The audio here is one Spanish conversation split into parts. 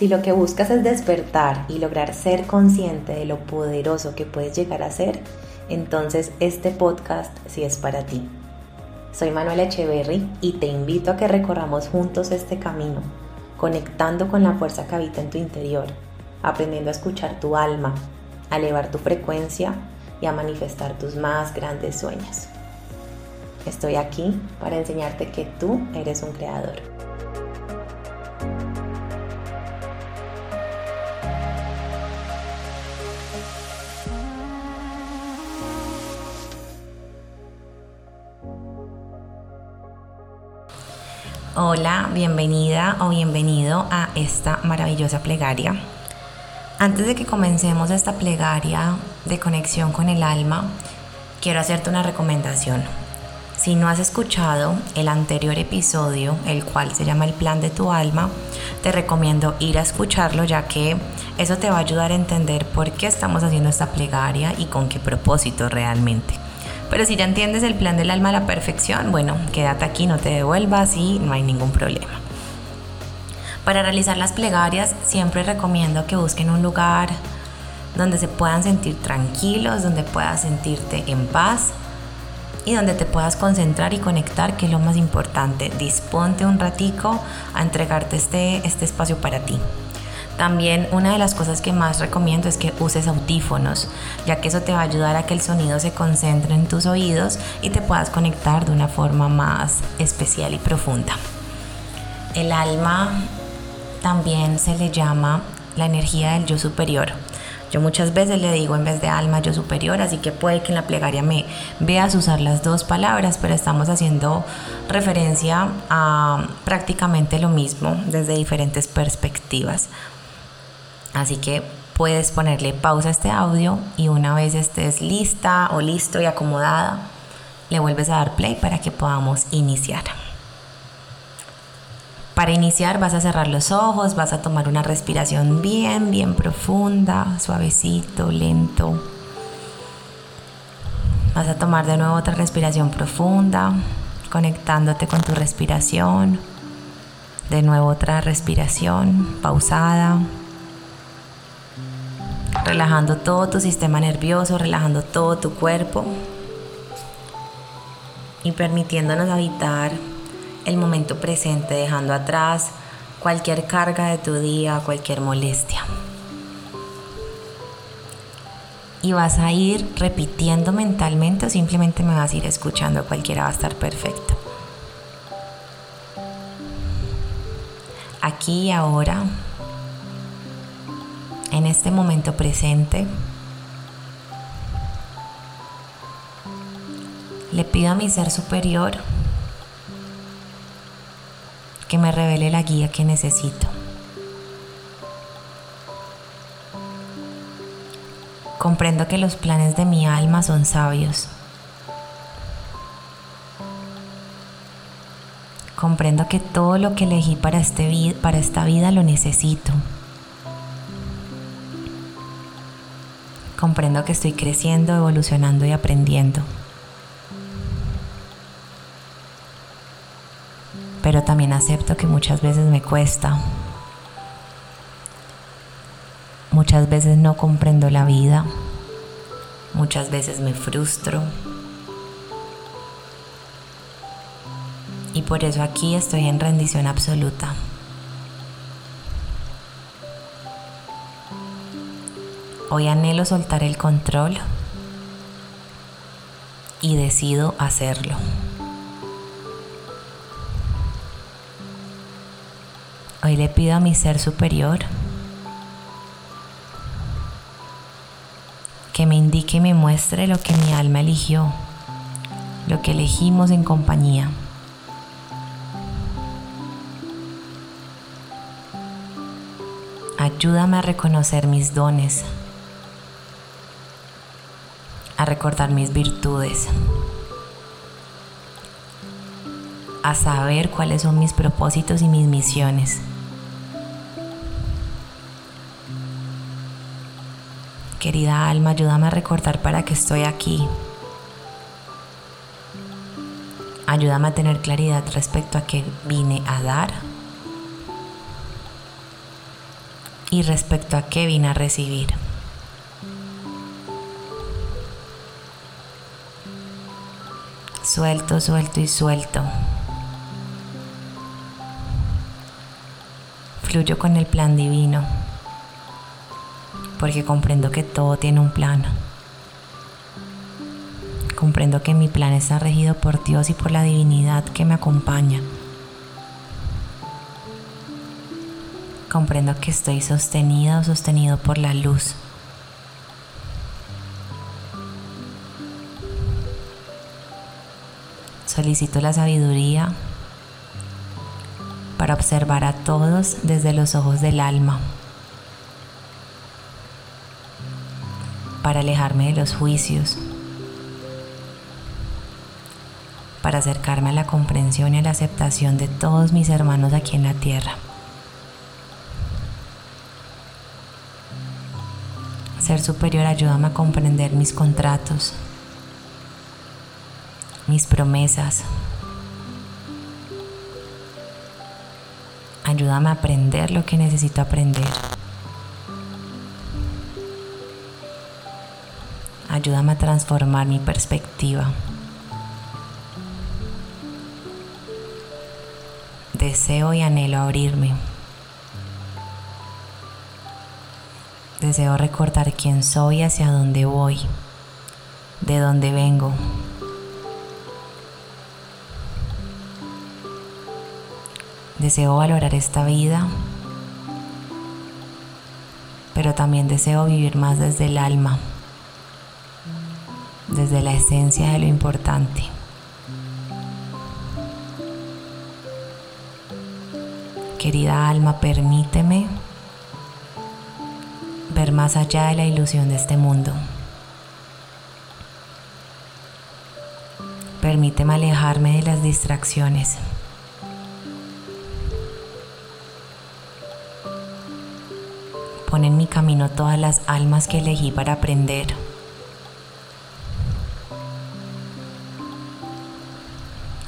Si lo que buscas es despertar y lograr ser consciente de lo poderoso que puedes llegar a ser, entonces este podcast sí es para ti. Soy Manuela Echeverry y te invito a que recorramos juntos este camino, conectando con la fuerza que habita en tu interior, aprendiendo a escuchar tu alma, a elevar tu frecuencia y a manifestar tus más grandes sueños. Estoy aquí para enseñarte que tú eres un creador. Hola, bienvenida o bienvenido a esta maravillosa plegaria. Antes de que comencemos esta plegaria de conexión con el alma, quiero hacerte una recomendación. Si no has escuchado el anterior episodio, el cual se llama El plan de tu alma, te recomiendo ir a escucharlo ya que eso te va a ayudar a entender por qué estamos haciendo esta plegaria y con qué propósito realmente. Pero si ya entiendes el plan del alma a la perfección, bueno, quédate aquí, no te devuelvas y no hay ningún problema. Para realizar las plegarias siempre recomiendo que busquen un lugar donde se puedan sentir tranquilos, donde puedas sentirte en paz y donde te puedas concentrar y conectar, que es lo más importante. Disponte un ratico a entregarte este, este espacio para ti. También una de las cosas que más recomiendo es que uses audífonos, ya que eso te va a ayudar a que el sonido se concentre en tus oídos y te puedas conectar de una forma más especial y profunda. El alma también se le llama la energía del yo superior. Yo muchas veces le digo en vez de alma yo superior, así que puede que en la plegaria me veas usar las dos palabras, pero estamos haciendo referencia a prácticamente lo mismo desde diferentes perspectivas. Así que puedes ponerle pausa a este audio y una vez estés lista o listo y acomodada, le vuelves a dar play para que podamos iniciar. Para iniciar vas a cerrar los ojos, vas a tomar una respiración bien, bien profunda, suavecito, lento. Vas a tomar de nuevo otra respiración profunda, conectándote con tu respiración. De nuevo otra respiración pausada relajando todo tu sistema nervioso, relajando todo tu cuerpo y permitiéndonos habitar el momento presente, dejando atrás cualquier carga de tu día, cualquier molestia. Y vas a ir repitiendo mentalmente o simplemente me vas a ir escuchando, cualquiera va a estar perfecto. Aquí y ahora en este momento presente, le pido a mi ser superior que me revele la guía que necesito. Comprendo que los planes de mi alma son sabios. Comprendo que todo lo que elegí para, este para esta vida lo necesito. Comprendo que estoy creciendo, evolucionando y aprendiendo. Pero también acepto que muchas veces me cuesta. Muchas veces no comprendo la vida. Muchas veces me frustro. Y por eso aquí estoy en rendición absoluta. Hoy anhelo soltar el control y decido hacerlo. Hoy le pido a mi ser superior que me indique y me muestre lo que mi alma eligió, lo que elegimos en compañía. Ayúdame a reconocer mis dones a recordar mis virtudes, a saber cuáles son mis propósitos y mis misiones. Querida alma, ayúdame a recordar para qué estoy aquí. Ayúdame a tener claridad respecto a qué vine a dar. y respecto a qué vine a recibir. Suelto, suelto y suelto. Fluyo con el plan divino, porque comprendo que todo tiene un plan. Comprendo que mi plan está regido por Dios y por la divinidad que me acompaña. Comprendo que estoy sostenida o sostenido por la luz. Solicito la sabiduría para observar a todos desde los ojos del alma, para alejarme de los juicios, para acercarme a la comprensión y a la aceptación de todos mis hermanos aquí en la tierra. Ser superior ayúdame a comprender mis contratos, mis promesas, Ayúdame a aprender lo que necesito aprender. Ayúdame a transformar mi perspectiva. Deseo y anhelo abrirme. Deseo recordar quién soy, hacia dónde voy, de dónde vengo. Deseo valorar esta vida, pero también deseo vivir más desde el alma, desde la esencia de lo importante. Querida alma, permíteme ver más allá de la ilusión de este mundo. Permíteme alejarme de las distracciones. Pon en mi camino todas las almas que elegí para aprender.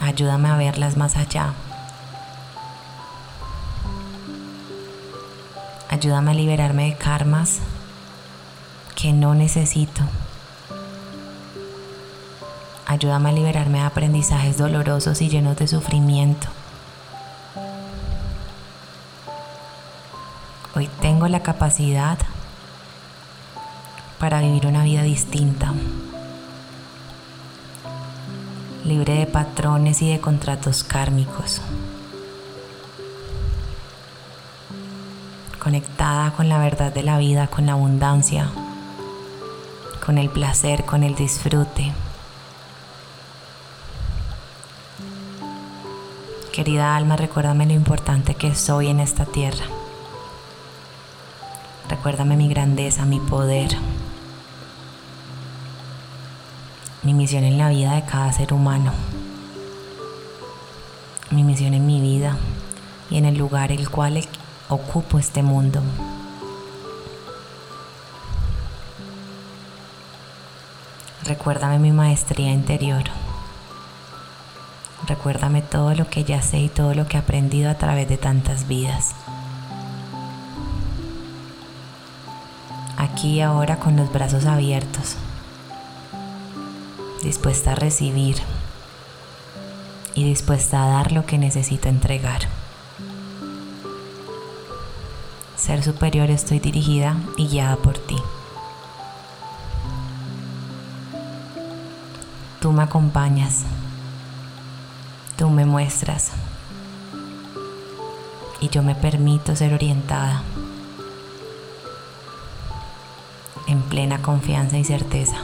Ayúdame a verlas más allá. Ayúdame a liberarme de karmas que no necesito. Ayúdame a liberarme de aprendizajes dolorosos y llenos de sufrimiento. Tengo la capacidad para vivir una vida distinta, libre de patrones y de contratos kármicos, conectada con la verdad de la vida, con la abundancia, con el placer, con el disfrute. Querida alma, recuérdame lo importante que soy en esta tierra. Recuérdame mi grandeza, mi poder, mi misión en la vida de cada ser humano, mi misión en mi vida y en el lugar el cual ocupo este mundo. Recuérdame mi maestría interior. Recuérdame todo lo que ya sé y todo lo que he aprendido a través de tantas vidas. Aquí y ahora con los brazos abiertos, dispuesta a recibir y dispuesta a dar lo que necesito entregar. Ser superior estoy dirigida y guiada por ti. Tú me acompañas, tú me muestras y yo me permito ser orientada en plena confianza y certeza.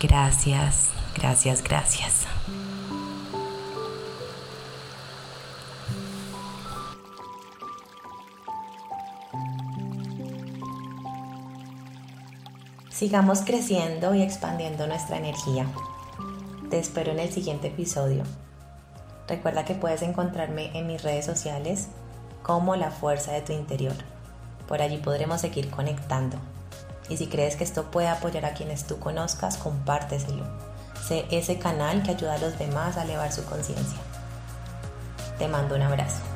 Gracias, gracias, gracias. Sigamos creciendo y expandiendo nuestra energía. Te espero en el siguiente episodio. Recuerda que puedes encontrarme en mis redes sociales como la fuerza de tu interior. Por allí podremos seguir conectando. Y si crees que esto puede apoyar a quienes tú conozcas, compárteselo. Sé ese canal que ayuda a los demás a elevar su conciencia. Te mando un abrazo.